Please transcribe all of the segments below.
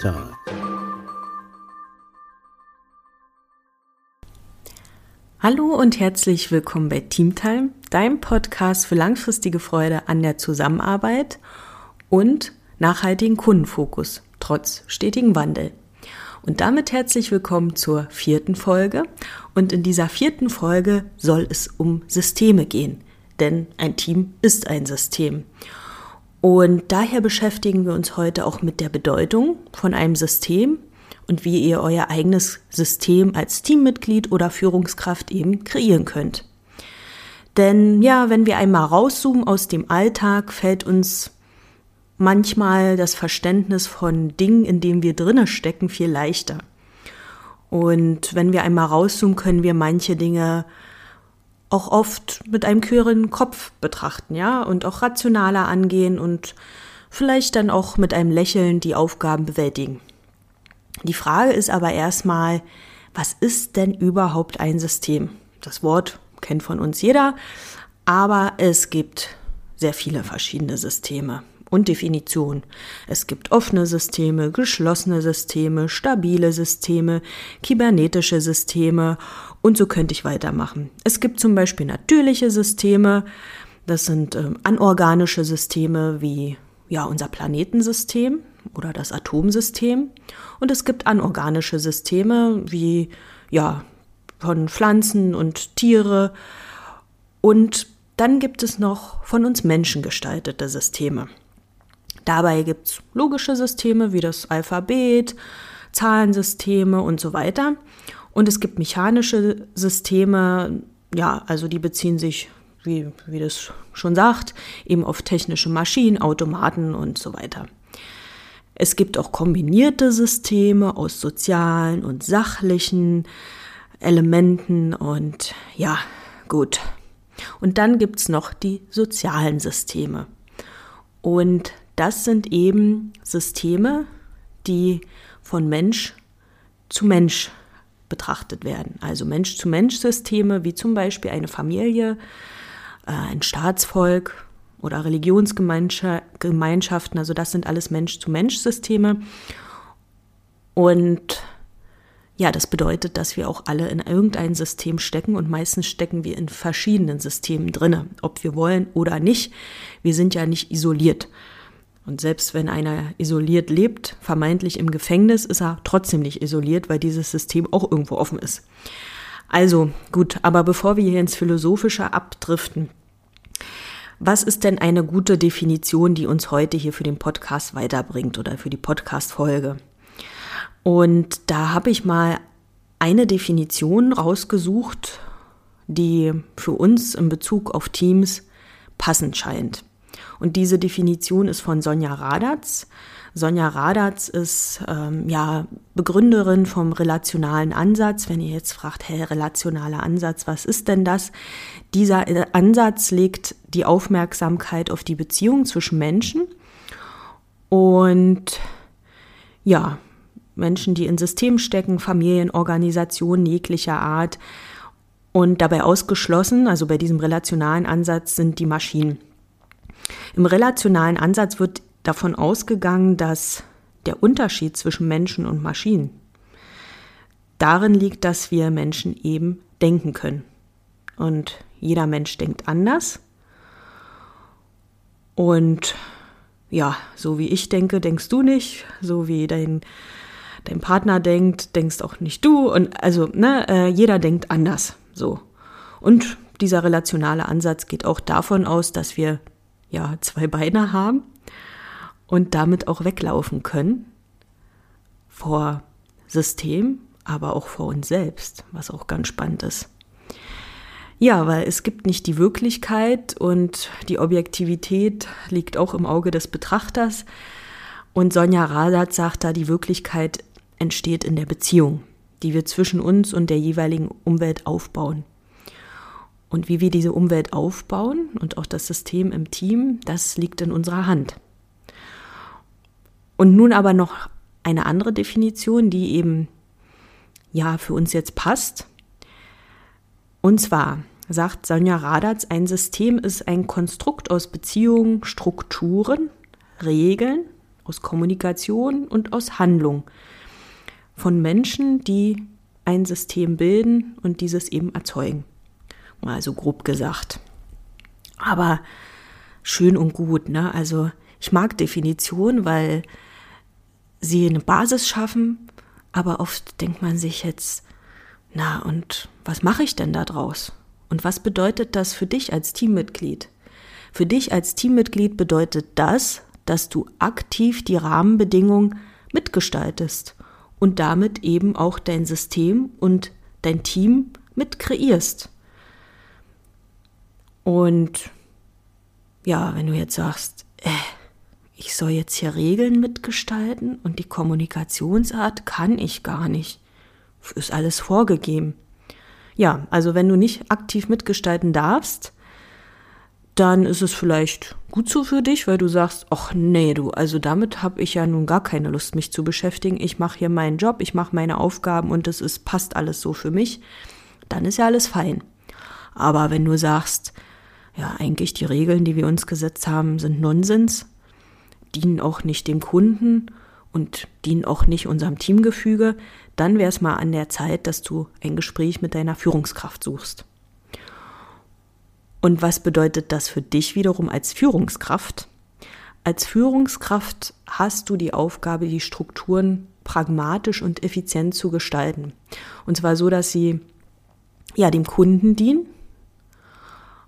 Talk. Hallo und herzlich willkommen bei Teamtime, deinem Podcast für langfristige Freude an der Zusammenarbeit und nachhaltigen Kundenfokus trotz stetigen Wandel. Und damit herzlich willkommen zur vierten Folge. Und in dieser vierten Folge soll es um Systeme gehen, denn ein Team ist ein System. Und daher beschäftigen wir uns heute auch mit der Bedeutung von einem System und wie ihr euer eigenes System als Teammitglied oder Führungskraft eben kreieren könnt. Denn ja, wenn wir einmal rauszoomen aus dem Alltag, fällt uns manchmal das Verständnis von Dingen, in denen wir drinnen stecken, viel leichter. Und wenn wir einmal rauszoomen, können wir manche Dinge auch oft mit einem kühleren Kopf betrachten, ja, und auch rationaler angehen und vielleicht dann auch mit einem Lächeln die Aufgaben bewältigen. Die Frage ist aber erstmal, was ist denn überhaupt ein System? Das Wort kennt von uns jeder, aber es gibt sehr viele verschiedene Systeme und Definitionen. Es gibt offene Systeme, geschlossene Systeme, stabile Systeme, kybernetische Systeme und so könnte ich weitermachen. Es gibt zum Beispiel natürliche Systeme, das sind ähm, anorganische Systeme wie ja, unser Planetensystem oder das Atomsystem. Und es gibt anorganische Systeme wie ja, von Pflanzen und Tiere. Und dann gibt es noch von uns Menschen gestaltete Systeme. Dabei gibt es logische Systeme wie das Alphabet, Zahlensysteme und so weiter. Und es gibt mechanische Systeme, ja, also die beziehen sich wie, wie das schon sagt, eben auf technische Maschinen, Automaten und so weiter. Es gibt auch kombinierte Systeme aus sozialen und sachlichen Elementen und ja, gut. Und dann gibt es noch die sozialen Systeme. Und das sind eben Systeme, die von Mensch zu Mensch betrachtet werden. Also Mensch-zu-Mensch-Systeme, wie zum Beispiel eine Familie, äh, ein Staatsvolk oder Religionsgemeinschaften. Also das sind alles Mensch-zu-Mensch-Systeme. Und ja, das bedeutet, dass wir auch alle in irgendein System stecken und meistens stecken wir in verschiedenen Systemen drinne, ob wir wollen oder nicht. Wir sind ja nicht isoliert. Und selbst wenn einer isoliert lebt, vermeintlich im Gefängnis, ist er trotzdem nicht isoliert, weil dieses System auch irgendwo offen ist. Also gut, aber bevor wir hier ins Philosophische abdriften, was ist denn eine gute Definition, die uns heute hier für den Podcast weiterbringt oder für die Podcast-Folge? Und da habe ich mal eine Definition rausgesucht, die für uns in Bezug auf Teams passend scheint. Und diese Definition ist von Sonja Radatz. Sonja Radatz ist ähm, ja Begründerin vom relationalen Ansatz. Wenn ihr jetzt fragt, hey, relationaler Ansatz, was ist denn das? Dieser äh, Ansatz legt die Aufmerksamkeit auf die Beziehung zwischen Menschen und ja, Menschen, die in Systemen stecken, Familien, Organisationen jeglicher Art. Und dabei ausgeschlossen, also bei diesem relationalen Ansatz, sind die Maschinen. Im relationalen Ansatz wird davon ausgegangen, dass der Unterschied zwischen Menschen und Maschinen darin liegt, dass wir Menschen eben denken können. Und jeder Mensch denkt anders. Und ja, so wie ich denke, denkst du nicht. So wie dein, dein Partner denkt, denkst auch nicht du. Und also, ne, äh, jeder denkt anders. So. Und dieser relationale Ansatz geht auch davon aus, dass wir ja zwei Beine haben und damit auch weglaufen können vor System, aber auch vor uns selbst, was auch ganz spannend ist. Ja, weil es gibt nicht die Wirklichkeit und die Objektivität liegt auch im Auge des Betrachters. Und Sonja Radat sagt da, die Wirklichkeit entsteht in der Beziehung, die wir zwischen uns und der jeweiligen Umwelt aufbauen. Und wie wir diese Umwelt aufbauen und auch das System im Team, das liegt in unserer Hand. Und nun aber noch eine andere Definition, die eben ja für uns jetzt passt. Und zwar sagt Sonja Radatz, ein System ist ein Konstrukt aus Beziehungen, Strukturen, Regeln, aus Kommunikation und aus Handlung von Menschen, die ein System bilden und dieses eben erzeugen. Mal so grob gesagt. Aber schön und gut, ne? Also ich mag Definition, weil sie eine Basis schaffen, aber oft denkt man sich jetzt, na und was mache ich denn da draus? Und was bedeutet das für dich als Teammitglied? Für dich als Teammitglied bedeutet das, dass du aktiv die Rahmenbedingungen mitgestaltest und damit eben auch dein System und dein Team mit kreierst. Und ja, wenn du jetzt sagst, äh, ich soll jetzt hier Regeln mitgestalten und die Kommunikationsart kann ich gar nicht, ist alles vorgegeben. Ja, also wenn du nicht aktiv mitgestalten darfst, dann ist es vielleicht gut so für dich, weil du sagst, ach nee, du, also damit habe ich ja nun gar keine Lust, mich zu beschäftigen. Ich mache hier meinen Job, ich mache meine Aufgaben und es ist passt alles so für mich. Dann ist ja alles fein. Aber wenn du sagst, ja, eigentlich die Regeln, die wir uns gesetzt haben, sind Nonsens, dienen auch nicht dem Kunden und dienen auch nicht unserem Teamgefüge, dann wäre es mal an der Zeit, dass du ein Gespräch mit deiner Führungskraft suchst. Und was bedeutet das für dich wiederum als Führungskraft? Als Führungskraft hast du die Aufgabe, die Strukturen pragmatisch und effizient zu gestalten. Und zwar so, dass sie ja dem Kunden dienen,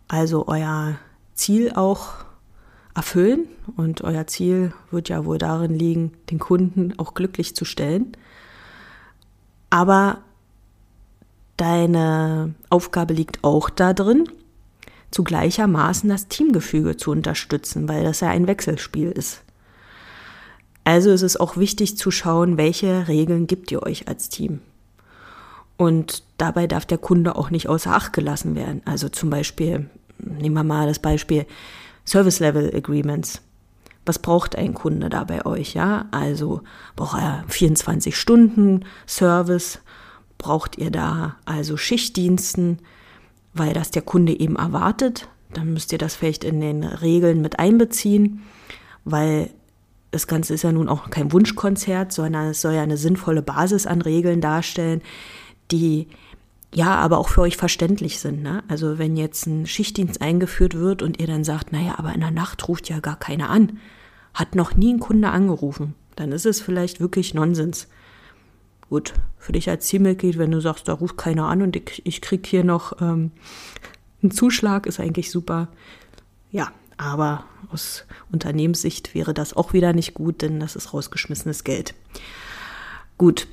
also euer Ziel auch erfüllen. Und euer Ziel wird ja wohl darin liegen, den Kunden auch glücklich zu stellen. Aber deine Aufgabe liegt auch darin, zu gleichermaßen das Teamgefüge zu unterstützen, weil das ja ein Wechselspiel ist. Also ist es auch wichtig zu schauen, welche Regeln gibt ihr euch als Team. Und dabei darf der Kunde auch nicht außer Acht gelassen werden. Also zum Beispiel, nehmen wir mal das Beispiel Service Level Agreements. Was braucht ein Kunde da bei euch? Ja, also braucht er 24 Stunden Service? Braucht ihr da also Schichtdiensten? weil das der Kunde eben erwartet. Dann müsst ihr das vielleicht in den Regeln mit einbeziehen, weil das Ganze ist ja nun auch kein Wunschkonzert, sondern es soll ja eine sinnvolle Basis an Regeln darstellen, die ja aber auch für euch verständlich sind. Ne? Also wenn jetzt ein Schichtdienst eingeführt wird und ihr dann sagt, naja, aber in der Nacht ruft ja gar keiner an, hat noch nie ein Kunde angerufen, dann ist es vielleicht wirklich Nonsens. Gut, für dich als Teammitglied, wenn du sagst, da ruft keiner an und ich, ich krieg hier noch ähm, einen Zuschlag, ist eigentlich super. Ja, aber aus Unternehmenssicht wäre das auch wieder nicht gut, denn das ist rausgeschmissenes Geld. Gut,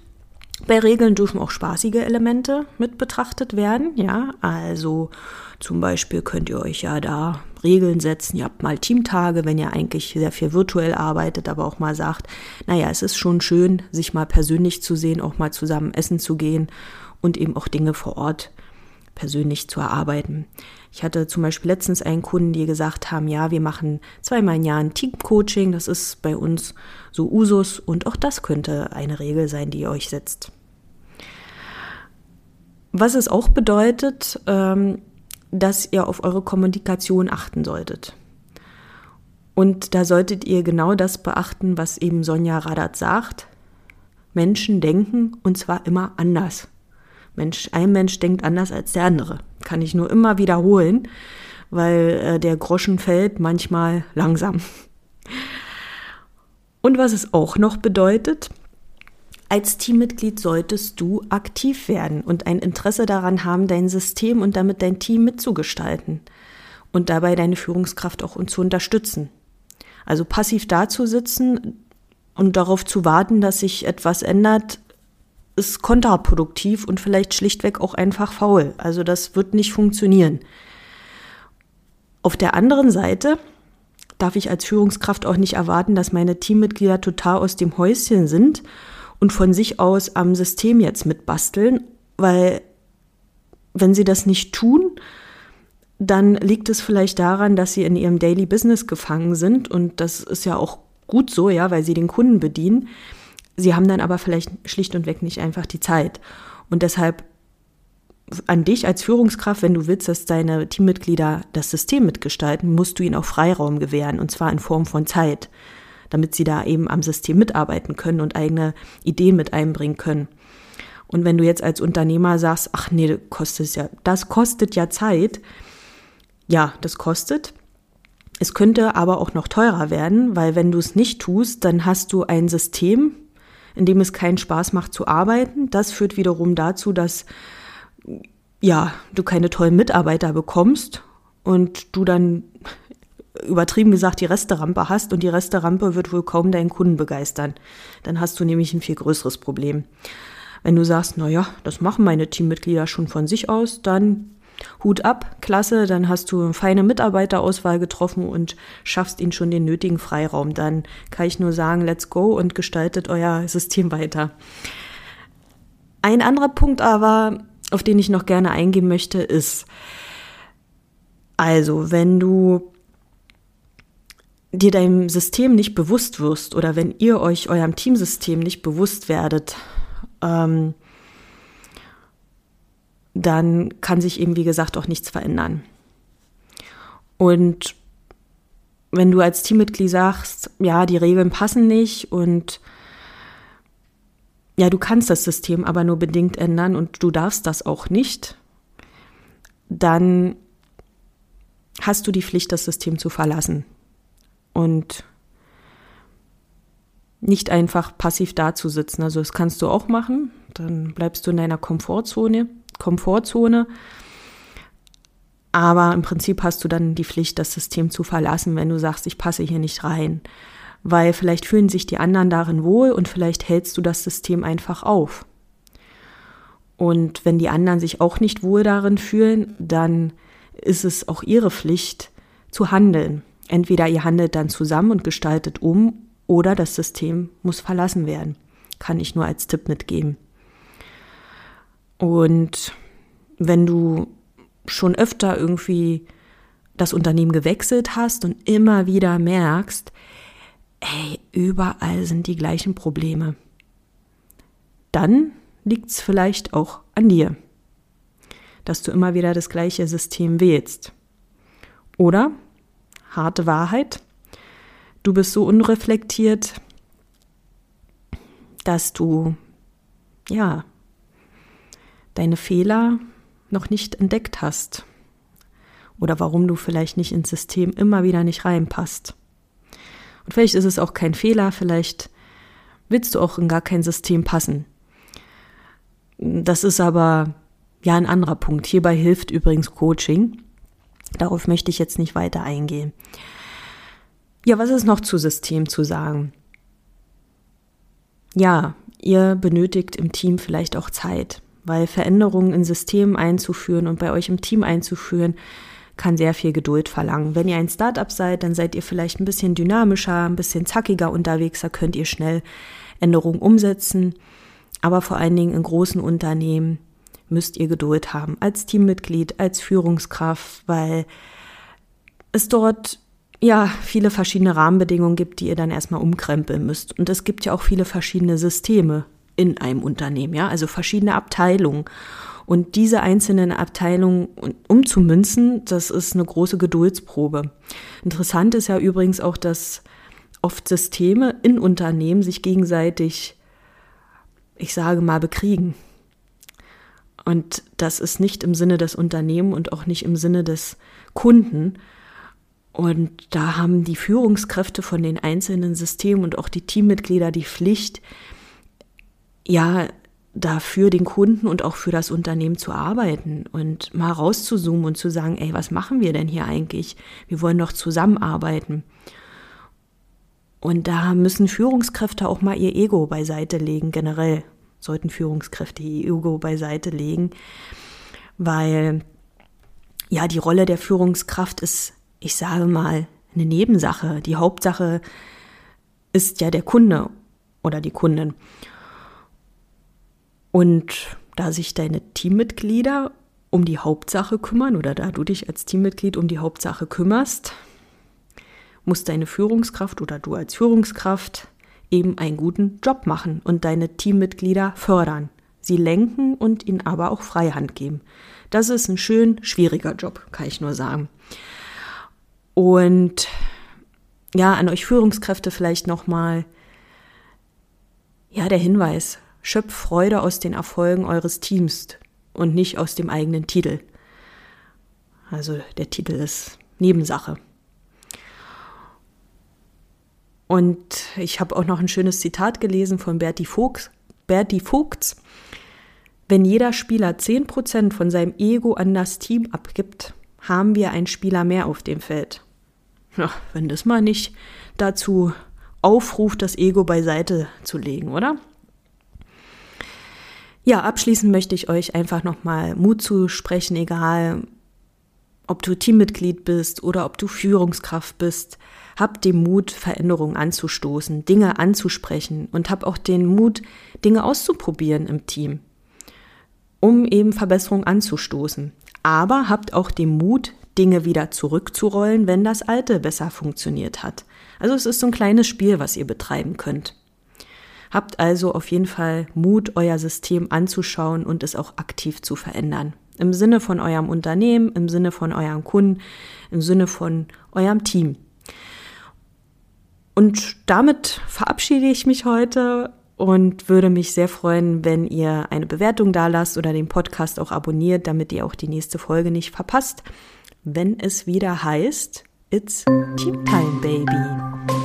bei Regeln dürfen auch spaßige Elemente mit betrachtet werden, ja. Also zum Beispiel könnt ihr euch ja da Regeln setzen. Ihr habt mal Teamtage, wenn ihr eigentlich sehr viel virtuell arbeitet, aber auch mal sagt, naja, es ist schon schön, sich mal persönlich zu sehen, auch mal zusammen essen zu gehen und eben auch Dinge vor Ort persönlich zu erarbeiten. Ich hatte zum Beispiel letztens einen Kunden, die gesagt haben, ja, wir machen zweimal im Jahr ein Team-Coaching, das ist bei uns so Usus und auch das könnte eine Regel sein, die ihr euch setzt. Was es auch bedeutet, ähm, dass ihr auf eure Kommunikation achten solltet. Und da solltet ihr genau das beachten, was eben Sonja Radat sagt. Menschen denken und zwar immer anders. Mensch, ein Mensch denkt anders als der andere. Kann ich nur immer wiederholen, weil äh, der Groschen fällt manchmal langsam. Und was es auch noch bedeutet, als Teammitglied solltest du aktiv werden und ein Interesse daran haben, dein System und damit dein Team mitzugestalten und dabei deine Führungskraft auch zu unterstützen. Also passiv dazusitzen und darauf zu warten, dass sich etwas ändert, ist kontraproduktiv und vielleicht schlichtweg auch einfach faul. Also das wird nicht funktionieren. Auf der anderen Seite darf ich als Führungskraft auch nicht erwarten, dass meine Teammitglieder total aus dem Häuschen sind und von sich aus am System jetzt mitbasteln, weil wenn sie das nicht tun, dann liegt es vielleicht daran, dass sie in ihrem Daily Business gefangen sind und das ist ja auch gut so, ja, weil sie den Kunden bedienen. Sie haben dann aber vielleicht schlicht und weg nicht einfach die Zeit. Und deshalb an dich als Führungskraft, wenn du willst, dass deine Teammitglieder das System mitgestalten, musst du ihnen auch Freiraum gewähren, und zwar in Form von Zeit. damit sie da eben am System mitarbeiten können und eigene Ideen mit einbringen können. Und wenn du jetzt als Unternehmer sagst, ach nee, das kostet ja, das kostet ja Zeit. Ja, das kostet. Es könnte aber auch noch teurer werden, weil wenn du es nicht tust, dann hast du ein System, in dem es keinen Spaß macht zu arbeiten. Das führt wiederum dazu, dass ja, du keine tollen Mitarbeiter bekommst und du dann übertrieben gesagt die Resterampe hast und die Resterampe wird wohl kaum deinen Kunden begeistern. Dann hast du nämlich ein viel größeres Problem. Wenn du sagst, na ja, das machen meine Teammitglieder schon von sich aus, dann Hut ab, klasse, dann hast du eine feine Mitarbeiterauswahl getroffen und schaffst ihnen schon den nötigen Freiraum. Dann kann ich nur sagen, let's go und gestaltet euer System weiter. Ein anderer Punkt aber, auf den ich noch gerne eingehen möchte, ist, also wenn du dir deinem System nicht bewusst wirst oder wenn ihr euch eurem Teamsystem nicht bewusst werdet, ähm, dann kann sich eben, wie gesagt, auch nichts verändern. Und wenn du als Teammitglied sagst, ja, die Regeln passen nicht und ja, du kannst das System aber nur bedingt ändern und du darfst das auch nicht, dann hast du die Pflicht, das System zu verlassen und nicht einfach passiv dazusitzen. Also das kannst du auch machen, dann bleibst du in deiner Komfortzone, Komfortzone. Aber im Prinzip hast du dann die Pflicht, das System zu verlassen, wenn du sagst, ich passe hier nicht rein weil vielleicht fühlen sich die anderen darin wohl und vielleicht hältst du das System einfach auf. Und wenn die anderen sich auch nicht wohl darin fühlen, dann ist es auch ihre Pflicht zu handeln. Entweder ihr handelt dann zusammen und gestaltet um oder das System muss verlassen werden. Kann ich nur als Tipp mitgeben. Und wenn du schon öfter irgendwie das Unternehmen gewechselt hast und immer wieder merkst, ey, überall sind die gleichen Probleme. Dann liegt es vielleicht auch an dir, dass du immer wieder das gleiche System wählst. Oder, harte Wahrheit, du bist so unreflektiert, dass du, ja, deine Fehler noch nicht entdeckt hast. Oder warum du vielleicht nicht ins System immer wieder nicht reinpasst. Und vielleicht ist es auch kein Fehler, vielleicht willst du auch in gar kein System passen. Das ist aber ja ein anderer Punkt. Hierbei hilft übrigens Coaching. Darauf möchte ich jetzt nicht weiter eingehen. Ja, was ist noch zu System zu sagen? Ja, ihr benötigt im Team vielleicht auch Zeit, weil Veränderungen in Systemen einzuführen und bei euch im Team einzuführen, kann sehr viel Geduld verlangen. Wenn ihr ein Startup seid, dann seid ihr vielleicht ein bisschen dynamischer, ein bisschen zackiger unterwegs, da könnt ihr schnell Änderungen umsetzen. Aber vor allen Dingen in großen Unternehmen müsst ihr Geduld haben als Teammitglied, als Führungskraft, weil es dort ja viele verschiedene Rahmenbedingungen gibt, die ihr dann erstmal umkrempeln müsst. Und es gibt ja auch viele verschiedene Systeme in einem Unternehmen, ja, also verschiedene Abteilungen. Und diese einzelnen Abteilungen umzumünzen, das ist eine große Geduldsprobe. Interessant ist ja übrigens auch, dass oft Systeme in Unternehmen sich gegenseitig, ich sage mal, bekriegen. Und das ist nicht im Sinne des Unternehmens und auch nicht im Sinne des Kunden. Und da haben die Führungskräfte von den einzelnen Systemen und auch die Teammitglieder die Pflicht, ja, da für den Kunden und auch für das Unternehmen zu arbeiten und mal rauszuzoomen und zu sagen, ey, was machen wir denn hier eigentlich? Wir wollen doch zusammenarbeiten. Und da müssen Führungskräfte auch mal ihr Ego beiseite legen, generell sollten Führungskräfte ihr Ego beiseite legen, weil ja, die Rolle der Führungskraft ist, ich sage mal, eine Nebensache. Die Hauptsache ist ja der Kunde oder die Kundin. Und da sich deine Teammitglieder um die Hauptsache kümmern oder da du dich als Teammitglied um die Hauptsache kümmerst, muss deine Führungskraft oder du als Führungskraft eben einen guten Job machen und deine Teammitglieder fördern, sie lenken und ihnen aber auch Freihand geben. Das ist ein schön schwieriger Job, kann ich nur sagen. Und ja, an euch Führungskräfte vielleicht nochmal, ja, der Hinweis, schöpft Freude aus den Erfolgen eures Teams und nicht aus dem eigenen Titel. Also der Titel ist Nebensache. Und ich habe auch noch ein schönes Zitat gelesen von Berti Vogts. Berti Vogts. Wenn jeder Spieler 10% von seinem Ego an das Team abgibt, haben wir einen Spieler mehr auf dem Feld. Ja, wenn das mal nicht dazu aufruft, das Ego beiseite zu legen, oder? Ja, abschließend möchte ich euch einfach nochmal Mut zusprechen, egal ob du Teammitglied bist oder ob du Führungskraft bist. Hab den Mut, Veränderungen anzustoßen, Dinge anzusprechen und hab auch den Mut, Dinge auszuprobieren im Team, um eben Verbesserungen anzustoßen. Aber habt auch den Mut, Dinge wieder zurückzurollen, wenn das alte besser funktioniert hat. Also es ist so ein kleines Spiel, was ihr betreiben könnt. Habt also auf jeden Fall Mut, euer System anzuschauen und es auch aktiv zu verändern. Im Sinne von eurem Unternehmen, im Sinne von euren Kunden, im Sinne von eurem Team. Und damit verabschiede ich mich heute und würde mich sehr freuen, wenn ihr eine Bewertung da lasst oder den Podcast auch abonniert, damit ihr auch die nächste Folge nicht verpasst, wenn es wieder heißt, It's Team Time Baby.